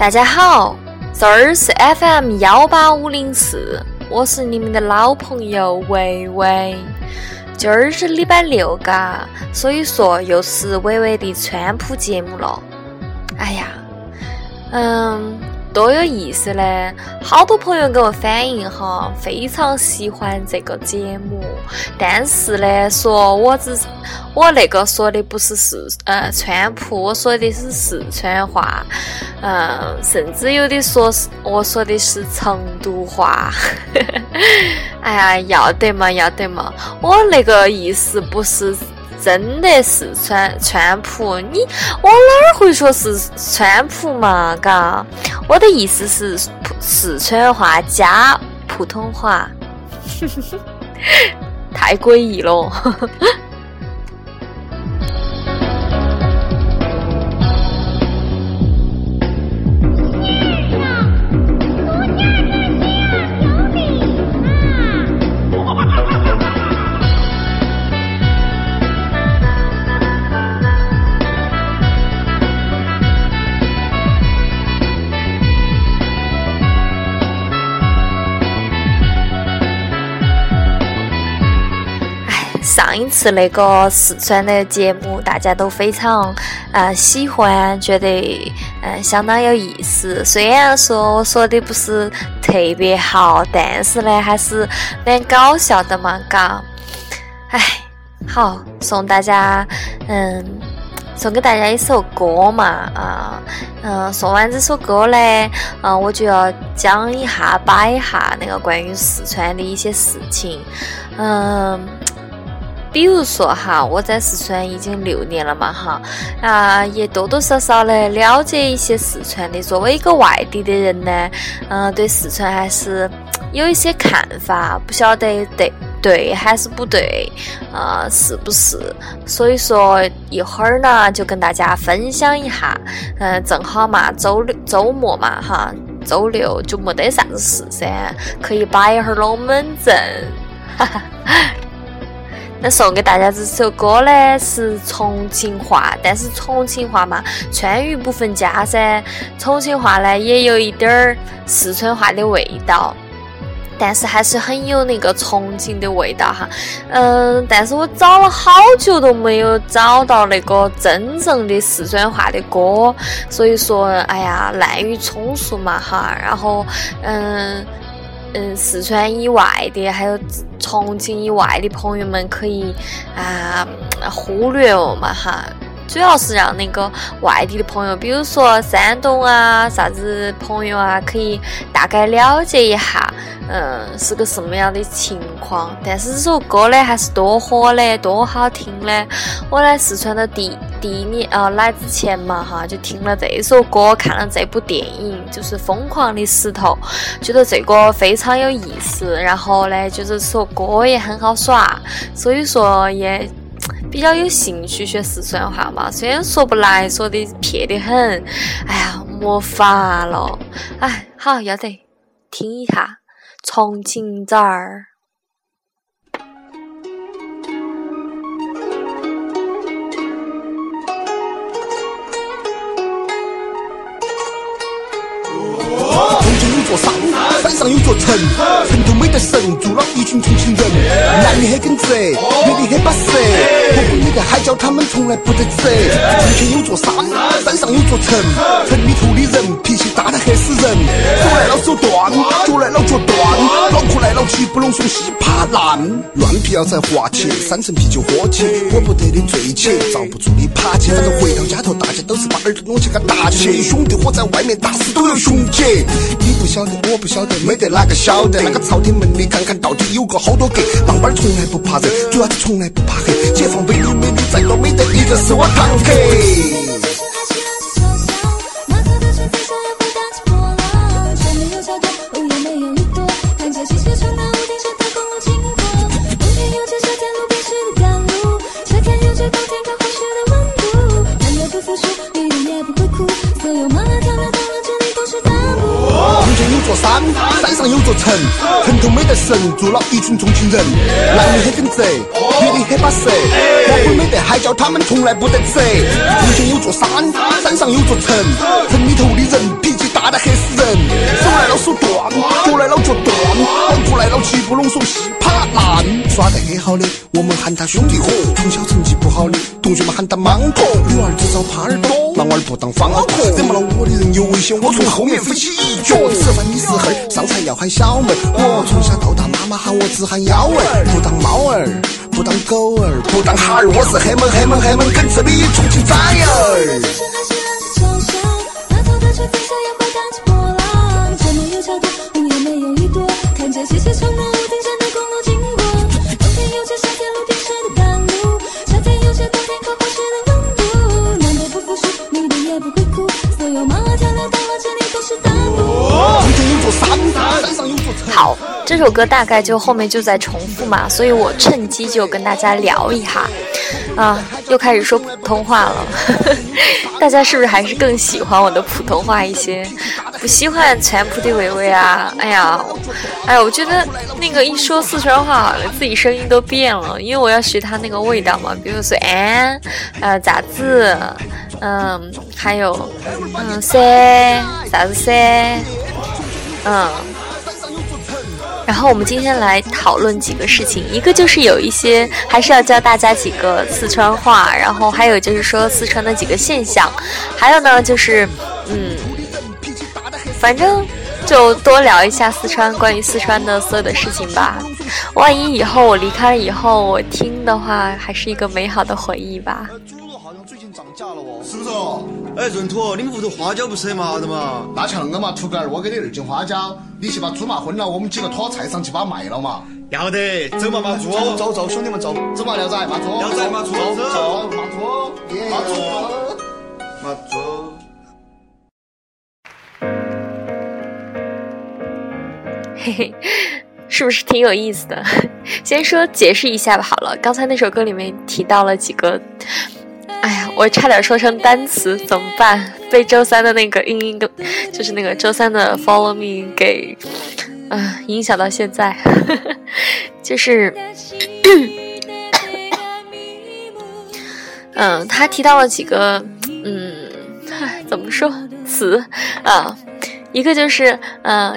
大家好，这儿是 FM 幺八五零四，我是你们的老朋友维维。今儿是礼拜六嘎，所以说又是维维的川普节目了。哎呀，嗯。多有意思嘞！好多朋友给我反映哈，非常喜欢这个节目。但是呢，说我只我那个说的不是四呃川普，我说的是四川话，嗯，甚至有的说是我说的是成都话。哎呀，要得嘛，要得嘛！我那个意思不是。真的四川川普，你我哪儿会说是川普嘛？嘎，我的意思是四川话加普通话，太诡异了。上一次那个四川的节目，大家都非常呃喜欢，觉得嗯相当有意思。虽然说我说的不是特别好，但是呢还是蛮搞笑的嘛，嘎。哎，好，送大家嗯送给大家一首歌嘛，啊嗯，送完这首歌呢，嗯我就要讲一下，摆一下那个关于四川的一些事情，嗯。比如说哈，我在四川已经六年了嘛哈，啊，也多多少少的了解一些四川的。作为一个外地的人呢，嗯，对四川还是有一些看法，不晓得对对还是不对，啊，是不是？所以说一会儿呢，就跟大家分享一下。嗯，正好嘛，周六周末嘛哈，周六就没得啥子事噻，可以摆一会儿龙门阵，哈哈。那送给大家这首歌呢是重庆话，但是重庆话嘛，川渝不分家噻。重庆话呢也有一点儿四川话的味道，但是还是很有那个重庆的味道哈。嗯，但是我找了好久都没有找到那个真正的四川话的歌，所以说，哎呀，滥竽充数嘛哈。然后，嗯。嗯，四川以外的，还有重庆以外的朋友们可以啊忽略我嘛哈，主要是让那个外地的朋友，比如说山东啊啥子朋友啊，可以大概了解一下。嗯，是个什么样的情况？但是这首歌呢，还是多火的，多好听的。我来四川的第第一年，呃，来之前嘛，哈，就听了这首歌，看了这部电影，就是《疯狂的石头》，觉得这个非常有意思。然后呢，就是说歌也很好耍，所以说也比较有兴趣学四川话嘛。虽然说不来，说的撇得很，哎呀，莫法了。哎，好，要得，听一下。重庆崽儿。山，山上有座城，城头没得神，住了一群重庆人。男的很耿直，女的很巴适。我们没得海椒，他们从来不得吃。从前有座山，山上有座城，城里头的人脾气大得吓死人。手来了手断，脚来了脚断，脑壳来了气不拢松稀怕烂。乱皮要在滑起，三层啤酒喝起，我不得的醉起，遭不住的爬起。反正回到家头，大家都是把耳朵拢起个打起。兄弟伙在外面打死都有雄起，你不晓。得我不晓得，没得哪个晓得。那个朝天门里看看到底有个好多格。当班从来不怕人，主要是从来不怕黑。解放美女美女再多，没得一个是我堂客。座城，城头没得神，住了一群重庆人。男的很耿直，女的很巴适。我们没得海椒，他们从来不得吃。从前有座山，山上有座城，城里头的人脾气大。大得吓死人。手来了手断，脚来了脚断，往过来了七不拢手稀巴烂。耍得很好的，我们喊他兄弟伙；从小成绩不好的，同学们喊他莽婆。女儿只找耙耳朵，男娃儿不当方阿婆。惹毛了我从后面飞起一脚。吃饭的时候上菜要喊小妹，我从小到大妈妈喊我只喊幺儿，不当猫儿。不当狗儿，不当哈儿，我是黑门黑门黑门跟这里重庆崽儿。这首歌大概就后面就在重复嘛，所以我趁机就跟大家聊一下，啊，又开始说普通话了，大家是不是还是更喜欢我的普通话一些？不喜欢川普的维维啊？哎呀，哎呀，我觉得那个一说四川话，自己声音都变了，因为我要学他那个味道嘛，比如说哎，呃，咋子，嗯，还有嗯噻，啥子噻，嗯。然后我们今天来讨论几个事情，一个就是有一些还是要教大家几个四川话，然后还有就是说四川的几个现象，还有呢就是嗯，反正就多聊一下四川关于四川的所有的事情吧。万一以后我离开了以后，我听的话还是一个美好的回忆吧。猪肉好像最近涨价了哦，是不是哦？哎，闰土，你们屋头花椒不是很麻的嘛？那像个嘛，土狗儿，我给你二斤花椒，你去把猪麻昏了，我们几个拖菜上去把它卖了嘛。要得，走嘛，马猪，走走走，兄弟们走，走嘛，廖仔，马猪，廖仔，马猪，走走，马猪，马猪，马猪。嘿嘿，是不是挺有意思的？先说解释一下吧。好了，刚才那首歌里面提到了几个。哎呀，我差点说成单词，怎么办？被周三的那个音音，就是那个周三的 Follow Me 给，啊，影响到现在，就是，嗯，他提到了几个，嗯，怎么说词啊？一个就是，嗯，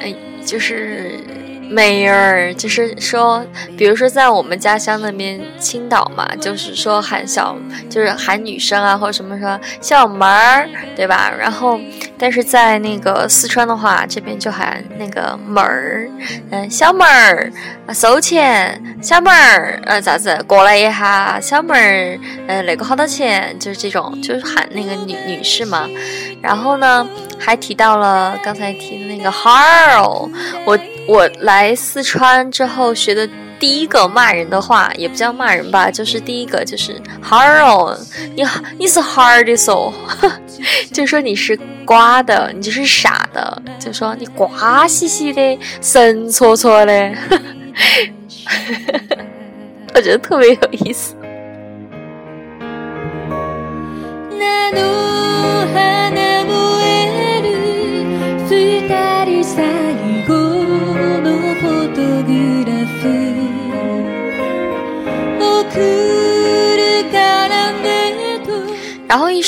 哎，就是。妹儿，就是说，比如说在我们家乡那边青岛嘛，就是说喊小，就是喊女生啊，或者什么说小妹儿，对吧？然后，但是在那个四川的话，这边就喊那个妹儿，嗯，小妹儿，收钱，小妹儿，呃，咋子过来一下，小妹儿，呃，那个好多钱？就是这种，就是喊那个女女士嘛。然后呢，还提到了刚才提的那个 hello，我。我来四川之后学的第一个骂人的话，也不叫骂人吧，就是第一个就是“哈儿哦”，你你是哈儿的嗦，就说你是瓜的，你就是傻的，就说你瓜兮兮的，神戳戳的，我觉得特别有意思。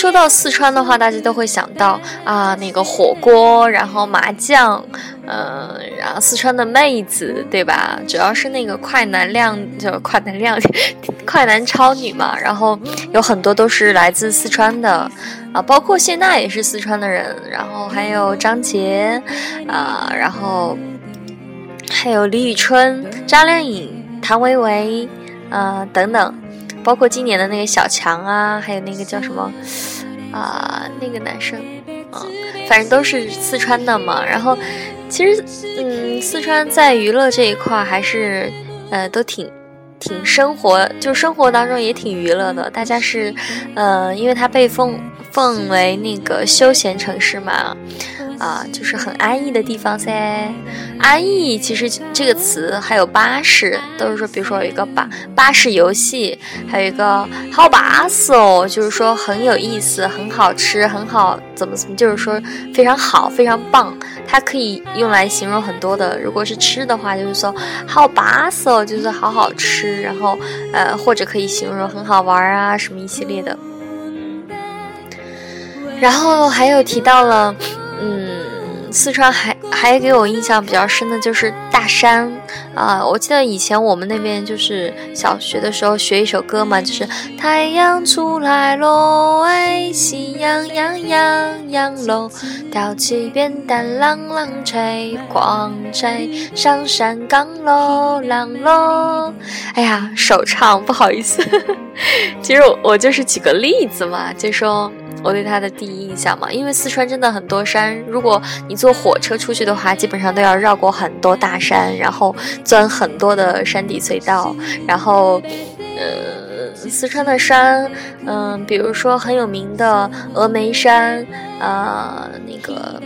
说到四川的话，大家都会想到啊，那个火锅，然后麻将，嗯，然后四川的妹子，对吧？主要是那个快男靓，就快男靓，快男超女嘛。然后有很多都是来自四川的，啊，包括谢娜也是四川的人，然后还有张杰，啊，然后还有李宇春、张靓颖、谭维维，啊，等等。包括今年的那个小强啊，还有那个叫什么啊，那个男生，嗯，反正都是四川的嘛。然后，其实，嗯，四川在娱乐这一块还是，呃，都挺挺生活，就生活当中也挺娱乐的。大家是，呃，因为它被奉奉为那个休闲城市嘛。啊，就是很安逸的地方噻。安逸其实这个词还有巴适，都是说，比如说有一个巴巴士游戏，还有一个好巴适哦，就是说很有意思，很好吃，很好怎么怎么，就是说非常好，非常棒。它可以用来形容很多的，如果是吃的话，就是说好巴适哦，就是好好吃。然后呃，或者可以形容很好玩啊，什么一系列的。然后还有提到了。嗯，四川还还给我印象比较深的就是大山啊！我记得以前我们那边就是小学的时候学一首歌嘛，就是太阳出来喽，哎，喜洋洋洋洋喽，吊起扁担啷啷吹，狂吹上山岗喽啷喽。哎呀，首唱不好意思，其实我我就是举个例子嘛，就说。我对它的第一印象嘛，因为四川真的很多山，如果你坐火车出去的话，基本上都要绕过很多大山，然后钻很多的山底隧道，然后，呃，四川的山，嗯，比如说很有名的峨眉山，啊，那个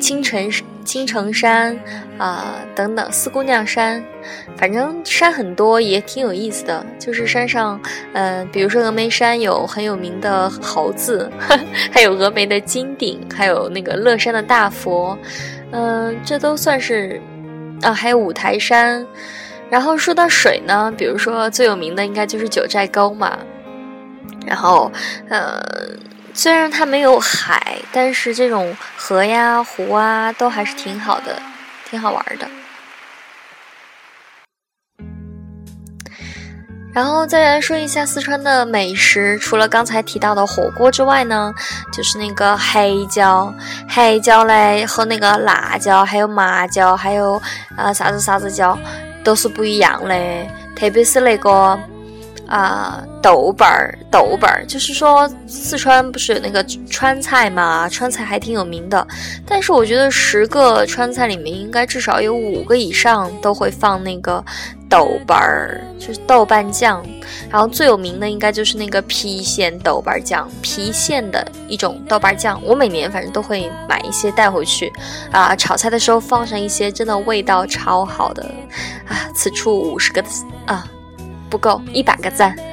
青城山青城山。啊，等等，四姑娘山，反正山很多，也挺有意思的。就是山上，嗯，比如说峨眉山有很有名的猴子，还有峨眉的金顶，还有那个乐山的大佛，嗯，这都算是啊。还有五台山。然后说到水呢，比如说最有名的应该就是九寨沟嘛。然后，呃，虽然它没有海，但是这种河呀、湖啊，都还是挺好的。挺好玩的，然后再来说一下四川的美食。除了刚才提到的火锅之外呢，就是那个黑椒，黑椒嘞和那个辣椒、还有麻椒、还有啊啥子啥子椒都是不一样的，特别是那个。啊，豆瓣儿，豆瓣儿，就是说四川不是有那个川菜嘛？川菜还挺有名的，但是我觉得十个川菜里面应该至少有五个以上都会放那个豆瓣儿，就是豆瓣酱。然后最有名的应该就是那个郫县豆瓣酱，郫县的一种豆瓣酱。我每年反正都会买一些带回去，啊，炒菜的时候放上一些，真的味道超好的，啊，此处五十个字啊。不够一百个赞。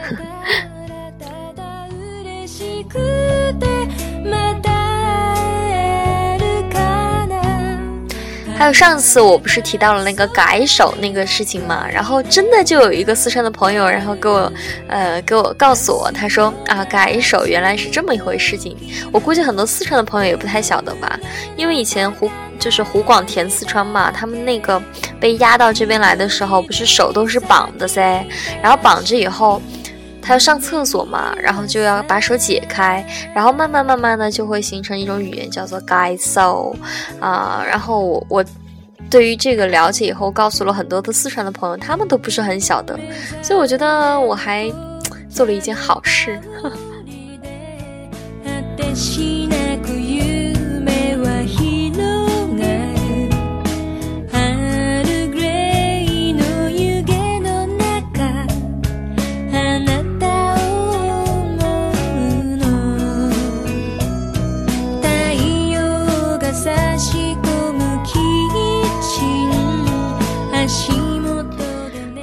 还有上次我不是提到了那个改手那个事情嘛，然后真的就有一个四川的朋友，然后给我，呃，给我告诉我，他说啊，改手原来是这么一回事情。我估计很多四川的朋友也不太晓得吧，因为以前湖就是湖广填四川嘛，他们那个被押到这边来的时候，不是手都是绑的噻，然后绑着以后。他要上厕所嘛，然后就要把手解开，然后慢慢慢慢的就会形成一种语言，叫做 “guy so”，啊，然后我我对于这个了解以后，告诉了很多的四川的朋友，他们都不是很晓得，所以我觉得我还做了一件好事。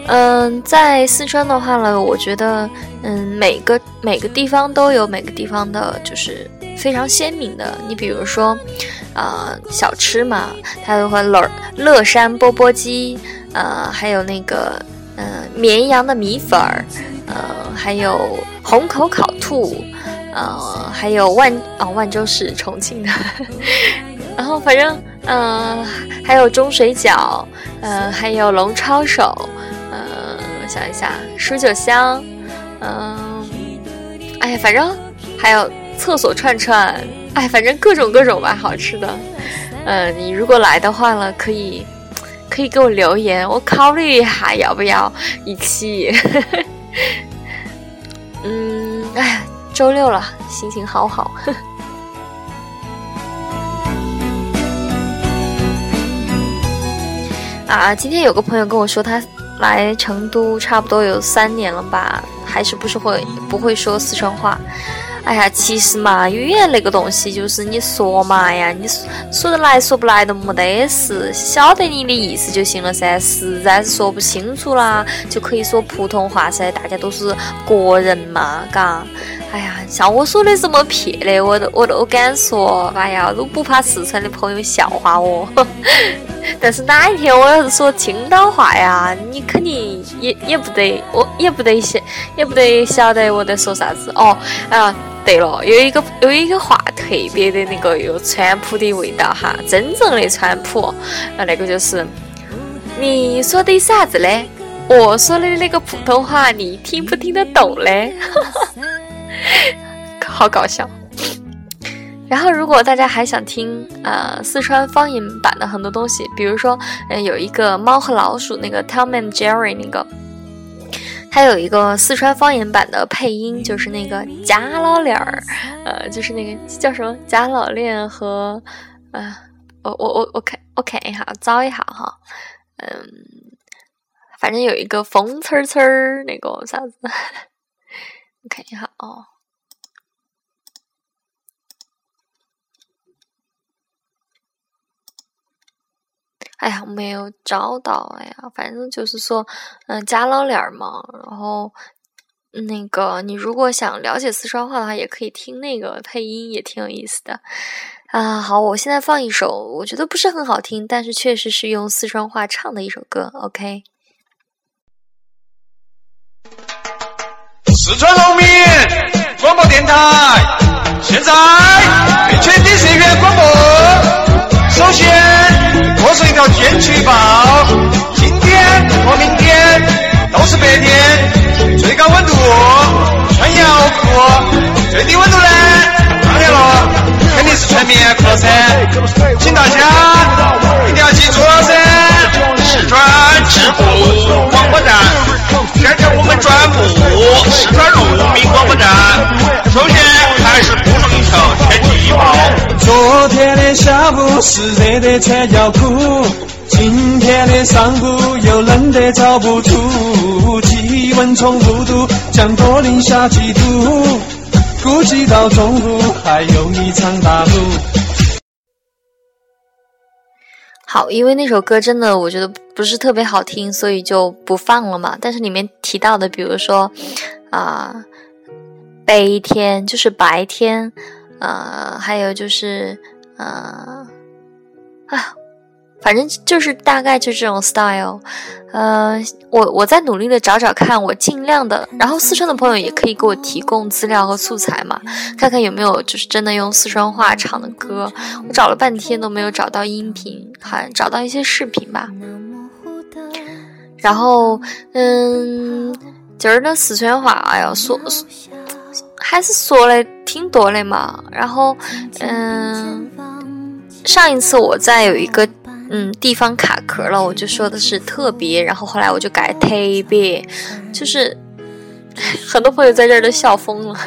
嗯，在四川的话呢，我觉得，嗯，每个每个地方都有每个地方的，就是非常鲜明的。你比如说，呃，小吃嘛，它有和乐乐山钵钵鸡，呃，还有那个，呃，绵阳的米粉儿，呃，还有虹口烤兔，呃，还有万哦，万州是重庆的，然后反正，嗯，还有钟水饺，呃，还有龙抄手。想一下，数九香，嗯，哎呀，反正还有厕所串串，哎，反正各种各种吧，好吃的。嗯，你如果来的话呢，可以可以给我留言，我考虑一下要不要一起。嗯，哎，周六了，心情好好。啊，今天有个朋友跟我说他。来成都差不多有三年了吧，还是不是会不会说四川话？哎呀，其实嘛，语言那个东西就是你说嘛呀，你说得来说不来都没得事，晓得你的意思就行了噻。实在是说不清楚啦，就可以说普通话噻，大家都是国人嘛，嘎。哎呀，像我说的这么撇的，我都我都敢说，哎呀，都不怕四川的朋友笑话我。但是哪一天我要是说青岛话呀，你肯定也也不得，我也不得晓，也不得晓得我在说啥子哦。啊，对了，有一个有一个话特别的那个有川普的味道哈，真正的川普，啊，那个就是你说的啥子嘞？我说的那个普通话你听不听得懂嘞？好搞笑。然后，如果大家还想听呃四川方言版的很多东西，比如说，嗯，有一个猫和老鼠那个 Tom and Jerry 那个，它有一个四川方言版的配音，就是那个贾老脸儿，呃，就是那个叫什么贾老练和，呃，我我我我看我看一下，找一下哈，嗯，反正有一个风呲呲儿那个啥子，我看一下哦。哎呀，没有找到。哎呀，反正就是说，嗯，假老脸嘛。然后，那个你如果想了解四川话的话，也可以听那个配音，也挺有意思的。啊，好，我现在放一首，我觉得不是很好听，但是确实是用四川话唱的一首歌。OK。四川农民广播电台，现在对全体社员广播。首先。我是一条天气预报，今天和明天都是白天，最高温度穿腰裤，最低温度呢，当然了，肯定是穿棉裤了噻，请大家一定要记住了噻。四川智库广播站，现在我们转播四川农民广播站，首先还是播上一条天气预报。昨天的下午是热得穿条裤，今天的上午又冷得找不出，气温从五度降到零下几度，估计到中午还有一场大雾。好，因为那首歌真的我觉得不是特别好听，所以就不放了嘛。但是里面提到的，比如说啊，悲天就是白天。呃，还有就是，呃，啊，反正就是大概就这种 style。呃，我我在努力的找找看，我尽量的。然后四川的朋友也可以给我提供资料和素材嘛，看看有没有就是真的用四川话唱的歌。我找了半天都没有找到音频，还找到一些视频吧。然后，嗯，今儿的四川话，哎呀，说。还是说的挺多的嘛，然后，嗯，上一次我在有一个嗯地方卡壳了，我就说的是特别，然后后来我就改特别，就是很多朋友在这儿都笑疯了，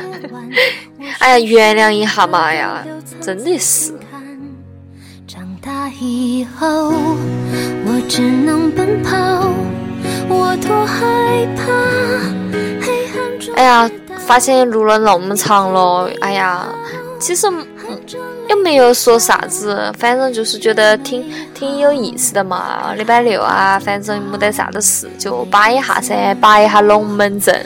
哎呀，原谅一下嘛呀，真的是。长大以后，我只能奔跑，我多害怕黑暗中。哎呀。发现录了那么长了，哎呀，其实也没有说啥子，反正就是觉得挺挺有意思的嘛。礼拜六啊，反正没得啥子事，就摆一下噻，摆一下龙门阵，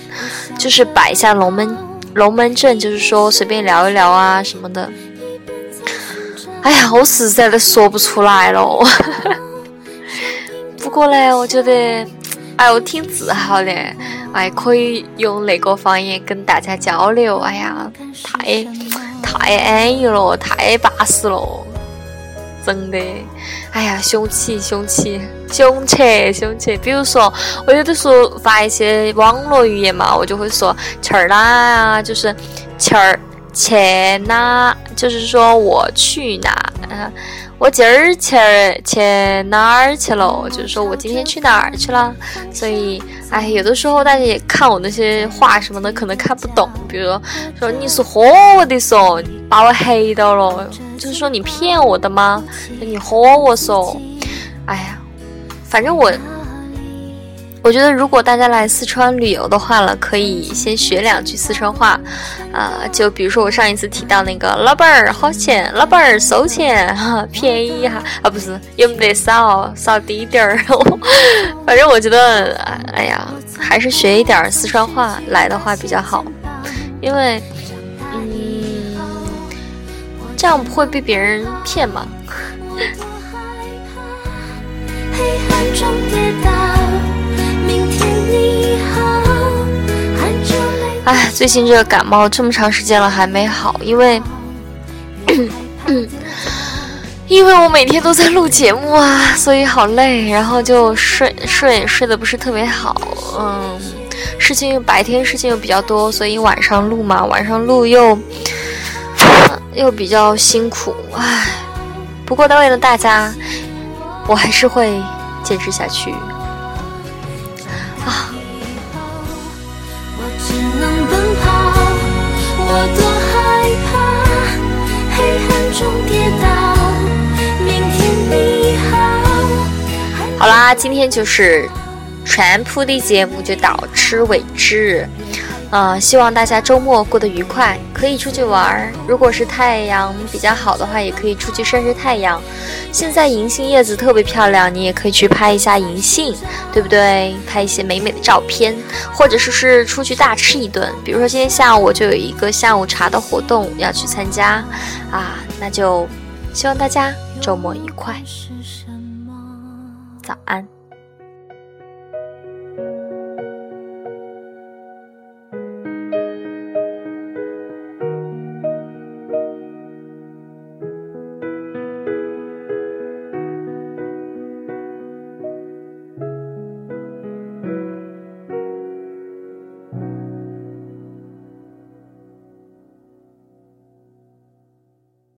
就是摆一下龙门龙门阵，就是说随便聊一聊啊什么的。哎呀，我实在的说不出来了。不过呢，我觉得，哎，我挺自豪的。哎，可以用那个方言跟大家交流，哎呀，太太安逸了，太巴适了，真的，哎呀，雄起雄起雄起雄起！比如说，我有的时候发一些网络语言嘛，我就会说去儿哪，就是去儿去哪，就是说我去哪。我今儿去去哪儿去了？就是说我今天去哪儿去了。所以，哎，有的时候大家也看我那些话什么的，可能看不懂。比如说你是豁我的嗦，把我黑到了，就是说你骗我的吗？你豁我嗦？哎呀，反正我。我觉得，如果大家来四川旅游的话了，可以先学两句四川话，啊，就比如说我上一次提到那个老板儿好钱，老板儿收钱哈，便宜哈，啊不是，有没得少，少滴点儿，反正我觉得，哎呀，还是学一点四川话来的话比较好，因为，嗯，这样不会被别人骗嘛。哎，最近这个感冒这么长时间了还没好，因为，因为我每天都在录节目啊，所以好累，然后就睡睡睡得不是特别好，嗯，事情白天事情又比较多，所以晚上录嘛，晚上录又又比较辛苦，唉，不过为了大家，我还是会坚持下去。我多害怕黑暗中跌倒。明天你好。好啦，今天就是川普的节目就到此为止。呃，希望大家周末过得愉快，可以出去玩儿。如果是太阳比较好的话，也可以出去晒晒太阳。现在银杏叶子特别漂亮，你也可以去拍一下银杏，对不对？拍一些美美的照片，或者说是出去大吃一顿。比如说今天下午我就有一个下午茶的活动要去参加，啊，那就希望大家周末愉快，早安。